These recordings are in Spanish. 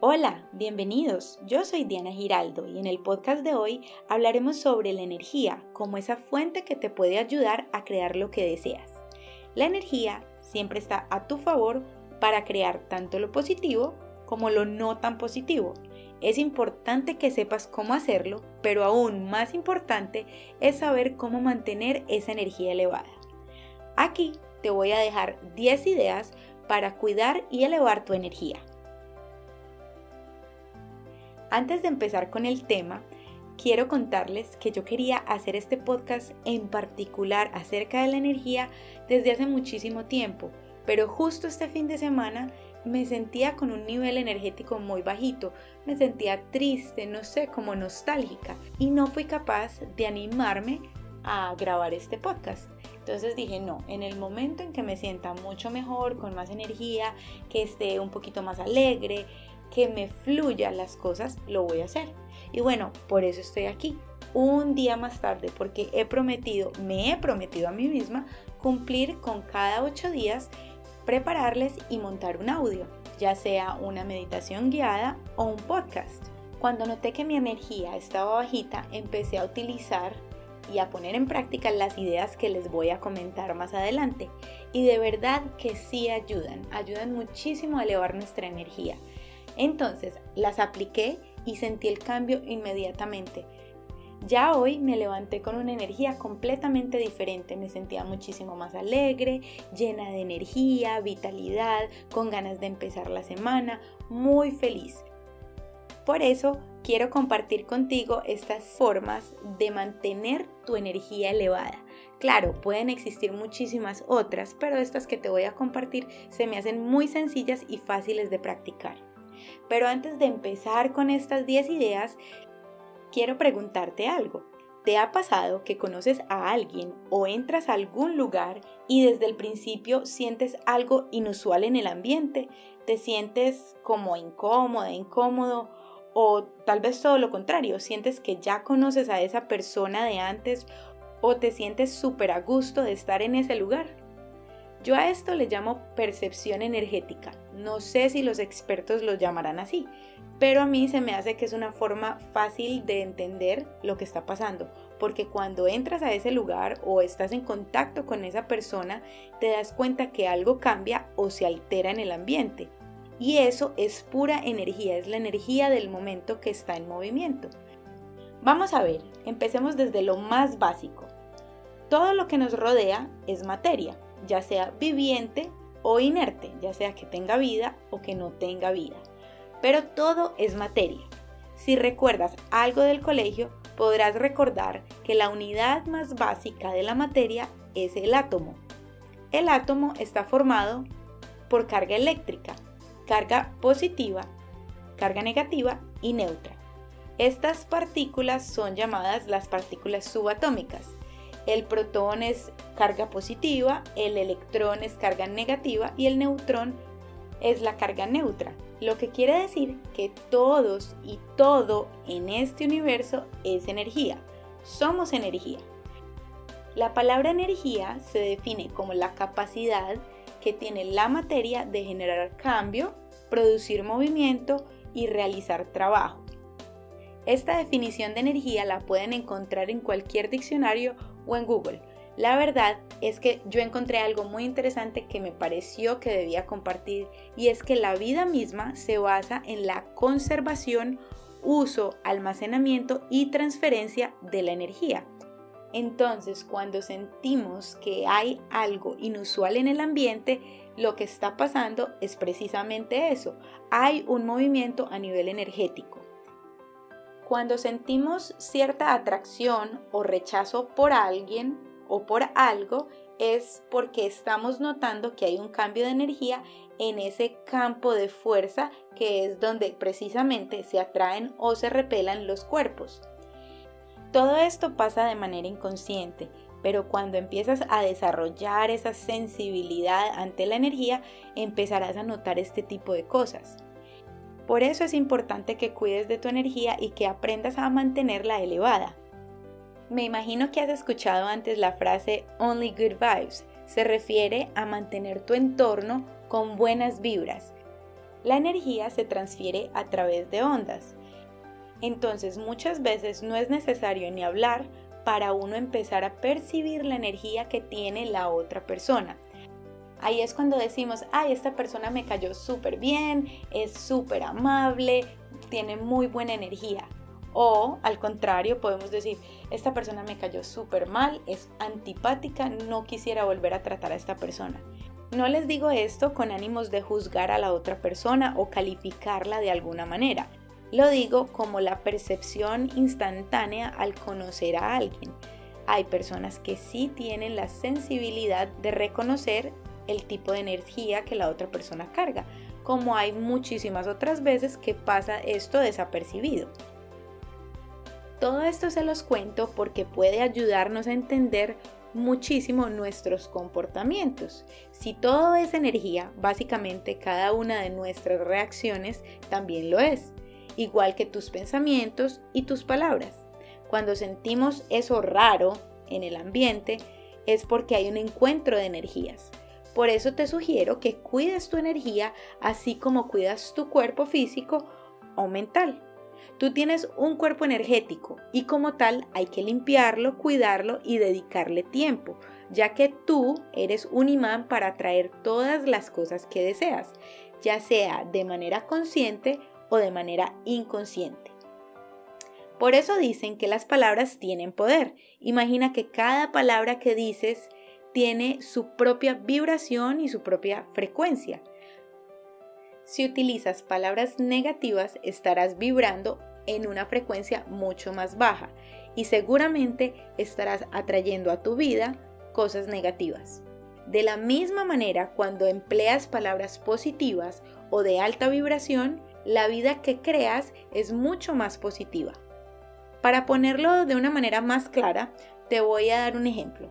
Hola, bienvenidos. Yo soy Diana Giraldo y en el podcast de hoy hablaremos sobre la energía como esa fuente que te puede ayudar a crear lo que deseas. La energía siempre está a tu favor para crear tanto lo positivo como lo no tan positivo. Es importante que sepas cómo hacerlo, pero aún más importante es saber cómo mantener esa energía elevada. Aquí te voy a dejar 10 ideas para cuidar y elevar tu energía. Antes de empezar con el tema, quiero contarles que yo quería hacer este podcast en particular acerca de la energía desde hace muchísimo tiempo, pero justo este fin de semana me sentía con un nivel energético muy bajito, me sentía triste, no sé, como nostálgica y no fui capaz de animarme a grabar este podcast. Entonces dije, no, en el momento en que me sienta mucho mejor, con más energía, que esté un poquito más alegre, que me fluyan las cosas, lo voy a hacer. Y bueno, por eso estoy aquí, un día más tarde, porque he prometido, me he prometido a mí misma cumplir con cada ocho días, prepararles y montar un audio, ya sea una meditación guiada o un podcast. Cuando noté que mi energía estaba bajita, empecé a utilizar y a poner en práctica las ideas que les voy a comentar más adelante. Y de verdad que sí ayudan, ayudan muchísimo a elevar nuestra energía. Entonces las apliqué y sentí el cambio inmediatamente. Ya hoy me levanté con una energía completamente diferente, me sentía muchísimo más alegre, llena de energía, vitalidad, con ganas de empezar la semana, muy feliz. Por eso quiero compartir contigo estas formas de mantener tu energía elevada. Claro, pueden existir muchísimas otras, pero estas que te voy a compartir se me hacen muy sencillas y fáciles de practicar. Pero antes de empezar con estas 10 ideas, quiero preguntarte algo. ¿Te ha pasado que conoces a alguien o entras a algún lugar y desde el principio sientes algo inusual en el ambiente? ¿Te sientes como incómoda, incómodo? O tal vez todo lo contrario, sientes que ya conoces a esa persona de antes o te sientes súper a gusto de estar en ese lugar. Yo a esto le llamo percepción energética. No sé si los expertos lo llamarán así, pero a mí se me hace que es una forma fácil de entender lo que está pasando, porque cuando entras a ese lugar o estás en contacto con esa persona, te das cuenta que algo cambia o se altera en el ambiente. Y eso es pura energía, es la energía del momento que está en movimiento. Vamos a ver, empecemos desde lo más básico. Todo lo que nos rodea es materia ya sea viviente o inerte, ya sea que tenga vida o que no tenga vida. Pero todo es materia. Si recuerdas algo del colegio, podrás recordar que la unidad más básica de la materia es el átomo. El átomo está formado por carga eléctrica, carga positiva, carga negativa y neutra. Estas partículas son llamadas las partículas subatómicas el protón es carga positiva, el electrón es carga negativa y el neutrón es la carga neutra. Lo que quiere decir que todos y todo en este universo es energía. Somos energía. La palabra energía se define como la capacidad que tiene la materia de generar cambio, producir movimiento y realizar trabajo. Esta definición de energía la pueden encontrar en cualquier diccionario o en Google. La verdad es que yo encontré algo muy interesante que me pareció que debía compartir y es que la vida misma se basa en la conservación, uso, almacenamiento y transferencia de la energía. Entonces, cuando sentimos que hay algo inusual en el ambiente, lo que está pasando es precisamente eso. Hay un movimiento a nivel energético. Cuando sentimos cierta atracción o rechazo por alguien o por algo, es porque estamos notando que hay un cambio de energía en ese campo de fuerza que es donde precisamente se atraen o se repelan los cuerpos. Todo esto pasa de manera inconsciente, pero cuando empiezas a desarrollar esa sensibilidad ante la energía, empezarás a notar este tipo de cosas. Por eso es importante que cuides de tu energía y que aprendas a mantenerla elevada. Me imagino que has escuchado antes la frase Only Good Vibes. Se refiere a mantener tu entorno con buenas vibras. La energía se transfiere a través de ondas. Entonces muchas veces no es necesario ni hablar para uno empezar a percibir la energía que tiene la otra persona. Ahí es cuando decimos, ay, esta persona me cayó súper bien, es súper amable, tiene muy buena energía. O al contrario, podemos decir, esta persona me cayó súper mal, es antipática, no quisiera volver a tratar a esta persona. No les digo esto con ánimos de juzgar a la otra persona o calificarla de alguna manera. Lo digo como la percepción instantánea al conocer a alguien. Hay personas que sí tienen la sensibilidad de reconocer el tipo de energía que la otra persona carga, como hay muchísimas otras veces que pasa esto desapercibido. Todo esto se los cuento porque puede ayudarnos a entender muchísimo nuestros comportamientos. Si todo es energía, básicamente cada una de nuestras reacciones también lo es, igual que tus pensamientos y tus palabras. Cuando sentimos eso raro en el ambiente, es porque hay un encuentro de energías. Por eso te sugiero que cuides tu energía así como cuidas tu cuerpo físico o mental. Tú tienes un cuerpo energético y como tal hay que limpiarlo, cuidarlo y dedicarle tiempo, ya que tú eres un imán para atraer todas las cosas que deseas, ya sea de manera consciente o de manera inconsciente. Por eso dicen que las palabras tienen poder. Imagina que cada palabra que dices tiene su propia vibración y su propia frecuencia. Si utilizas palabras negativas estarás vibrando en una frecuencia mucho más baja y seguramente estarás atrayendo a tu vida cosas negativas. De la misma manera, cuando empleas palabras positivas o de alta vibración, la vida que creas es mucho más positiva. Para ponerlo de una manera más clara, te voy a dar un ejemplo.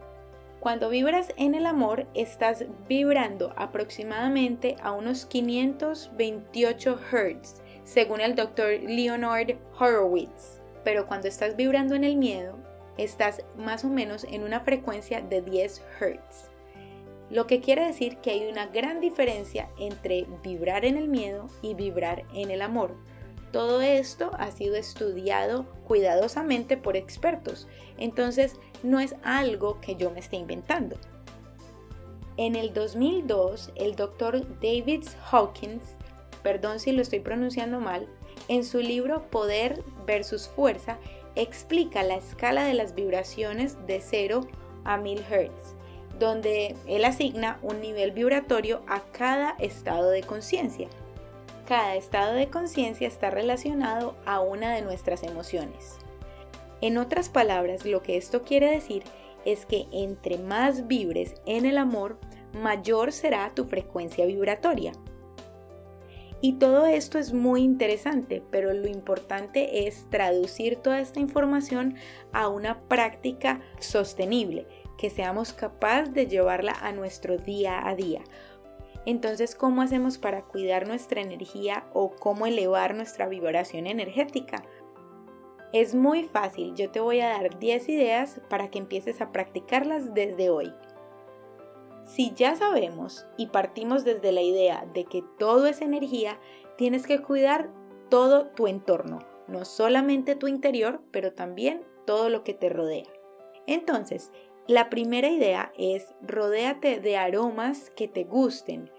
Cuando vibras en el amor, estás vibrando aproximadamente a unos 528 Hz, según el doctor Leonard Horowitz. Pero cuando estás vibrando en el miedo, estás más o menos en una frecuencia de 10 Hz. Lo que quiere decir que hay una gran diferencia entre vibrar en el miedo y vibrar en el amor. Todo esto ha sido estudiado cuidadosamente por expertos, entonces no es algo que yo me esté inventando. En el 2002, el doctor David Hawkins, perdón si lo estoy pronunciando mal, en su libro Poder versus Fuerza, explica la escala de las vibraciones de 0 a 1000 Hz, donde él asigna un nivel vibratorio a cada estado de conciencia. Cada estado de conciencia está relacionado a una de nuestras emociones. En otras palabras, lo que esto quiere decir es que entre más vibres en el amor, mayor será tu frecuencia vibratoria. Y todo esto es muy interesante, pero lo importante es traducir toda esta información a una práctica sostenible, que seamos capaces de llevarla a nuestro día a día, entonces, ¿cómo hacemos para cuidar nuestra energía o cómo elevar nuestra vibración energética? Es muy fácil, yo te voy a dar 10 ideas para que empieces a practicarlas desde hoy. Si ya sabemos y partimos desde la idea de que todo es energía, tienes que cuidar todo tu entorno, no solamente tu interior, pero también todo lo que te rodea. Entonces, la primera idea es rodéate de aromas que te gusten,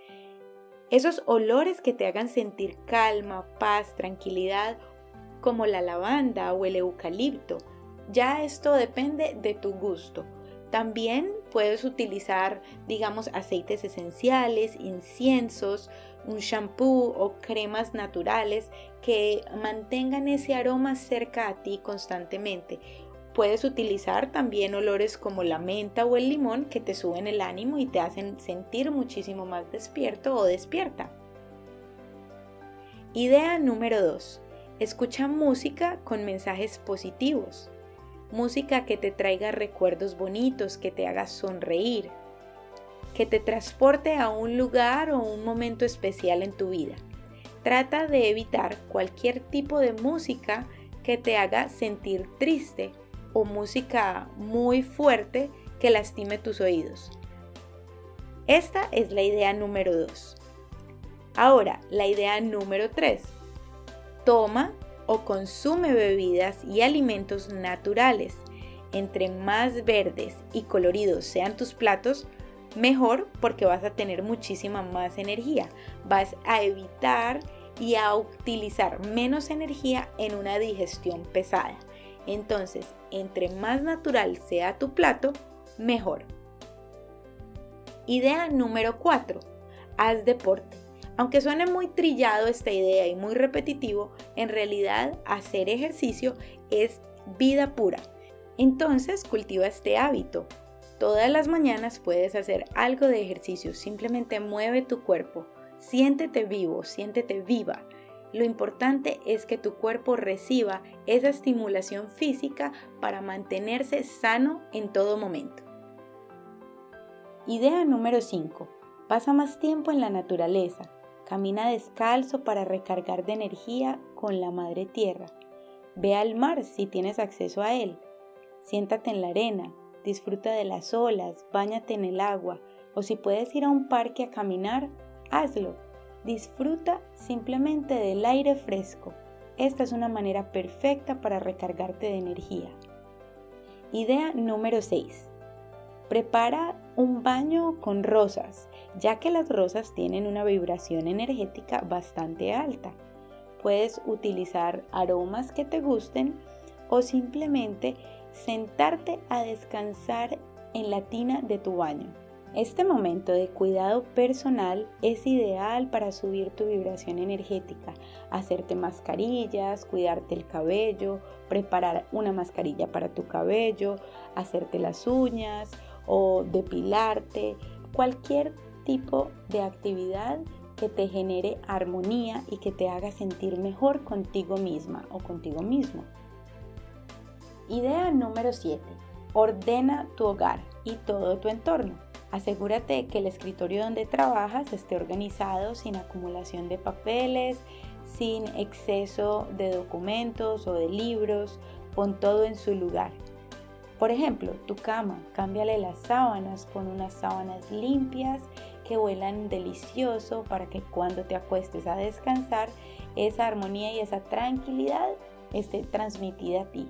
esos olores que te hagan sentir calma, paz, tranquilidad, como la lavanda o el eucalipto. Ya esto depende de tu gusto. También puedes utilizar, digamos, aceites esenciales, inciensos, un shampoo o cremas naturales que mantengan ese aroma cerca a ti constantemente Puedes utilizar también olores como la menta o el limón que te suben el ánimo y te hacen sentir muchísimo más despierto o despierta. Idea número 2. Escucha música con mensajes positivos. Música que te traiga recuerdos bonitos, que te haga sonreír, que te transporte a un lugar o un momento especial en tu vida. Trata de evitar cualquier tipo de música que te haga sentir triste o música muy fuerte que lastime tus oídos. Esta es la idea número 2. Ahora, la idea número 3. Toma o consume bebidas y alimentos naturales. Entre más verdes y coloridos sean tus platos, mejor porque vas a tener muchísima más energía. Vas a evitar y a utilizar menos energía en una digestión pesada. Entonces, entre más natural sea tu plato, mejor. Idea número 4. Haz deporte. Aunque suene muy trillado esta idea y muy repetitivo, en realidad hacer ejercicio es vida pura. Entonces cultiva este hábito. Todas las mañanas puedes hacer algo de ejercicio, simplemente mueve tu cuerpo, siéntete vivo, siéntete viva. Lo importante es que tu cuerpo reciba esa estimulación física para mantenerse sano en todo momento. Idea número 5. Pasa más tiempo en la naturaleza. Camina descalzo para recargar de energía con la madre tierra. Ve al mar si tienes acceso a él. Siéntate en la arena, disfruta de las olas, báñate en el agua o si puedes ir a un parque a caminar, hazlo Disfruta simplemente del aire fresco. Esta es una manera perfecta para recargarte de energía. Idea número 6. Prepara un baño con rosas, ya que las rosas tienen una vibración energética bastante alta. Puedes utilizar aromas que te gusten o simplemente sentarte a descansar en la tina de tu baño. Este momento de cuidado personal es ideal para subir tu vibración energética, hacerte mascarillas, cuidarte el cabello, preparar una mascarilla para tu cabello, hacerte las uñas o depilarte, cualquier tipo de actividad que te genere armonía y que te haga sentir mejor contigo misma o contigo mismo. Idea número 7. Ordena tu hogar y todo tu entorno. Asegúrate que el escritorio donde trabajas esté organizado sin acumulación de papeles, sin exceso de documentos o de libros. Pon todo en su lugar. Por ejemplo, tu cama, cámbiale las sábanas, pon unas sábanas limpias que huelan delicioso para que cuando te acuestes a descansar, esa armonía y esa tranquilidad esté transmitida a ti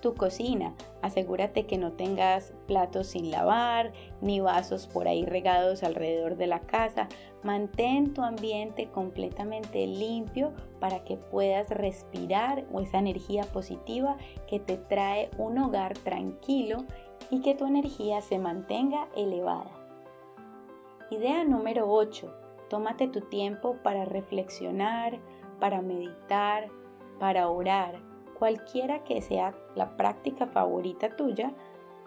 tu cocina. Asegúrate que no tengas platos sin lavar, ni vasos por ahí regados alrededor de la casa. Mantén tu ambiente completamente limpio para que puedas respirar esa energía positiva que te trae un hogar tranquilo y que tu energía se mantenga elevada. Idea número 8. Tómate tu tiempo para reflexionar, para meditar, para orar cualquiera que sea la práctica favorita tuya,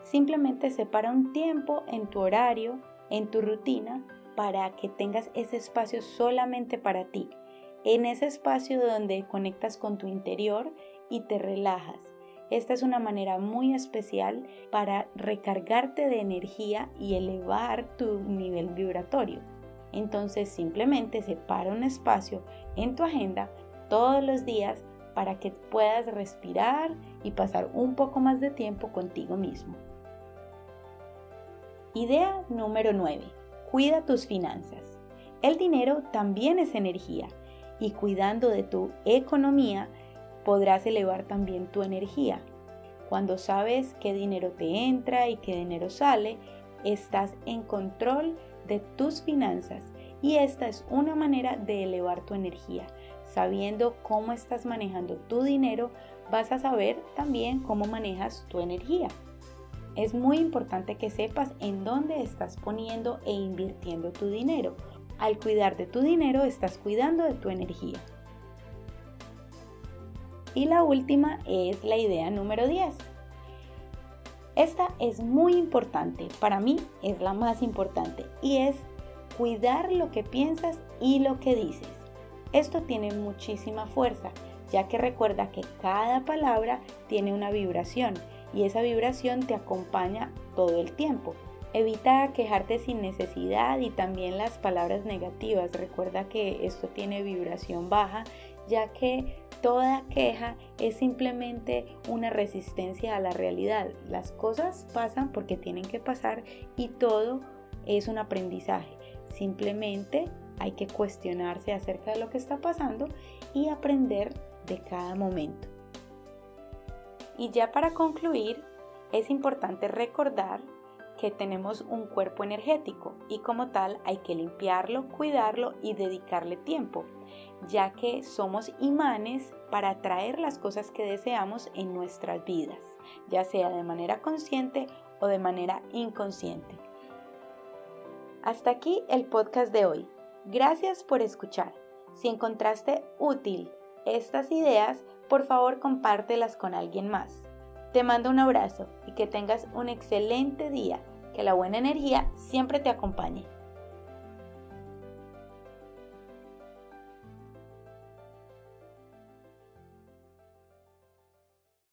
simplemente separa un tiempo en tu horario, en tu rutina, para que tengas ese espacio solamente para ti, en ese espacio donde conectas con tu interior y te relajas. Esta es una manera muy especial para recargarte de energía y elevar tu nivel vibratorio. Entonces simplemente separa un espacio en tu agenda todos los días para que puedas respirar y pasar un poco más de tiempo contigo mismo. Idea número 9. Cuida tus finanzas. El dinero también es energía y cuidando de tu economía podrás elevar también tu energía. Cuando sabes qué dinero te entra y qué dinero sale, estás en control de tus finanzas y esta es una manera de elevar tu energía sabiendo cómo estás manejando tu dinero, vas a saber también cómo manejas tu energía. Es muy importante que sepas en dónde estás poniendo e invirtiendo tu dinero. Al cuidar de tu dinero, estás cuidando de tu energía. Y la última es la idea número 10. Esta es muy importante, para mí es la más importante y es cuidar lo que piensas y lo que dices. Esto tiene muchísima fuerza, ya que recuerda que cada palabra tiene una vibración y esa vibración te acompaña todo el tiempo. Evita quejarte sin necesidad y también las palabras negativas. Recuerda que esto tiene vibración baja, ya que toda queja es simplemente una resistencia a la realidad. Las cosas pasan porque tienen que pasar y todo es un aprendizaje. Simplemente hay que cuestionarse acerca de lo que está pasando y aprender de cada momento. Y ya para concluir, es importante recordar que tenemos un cuerpo energético y como tal hay que limpiarlo, cuidarlo y dedicarle tiempo, ya que somos imanes para atraer las cosas que deseamos en nuestras vidas, ya sea de manera consciente o de manera inconsciente. Hasta aquí el podcast de hoy. Gracias por escuchar. Si encontraste útil estas ideas, por favor compártelas con alguien más. Te mando un abrazo y que tengas un excelente día. Que la buena energía siempre te acompañe.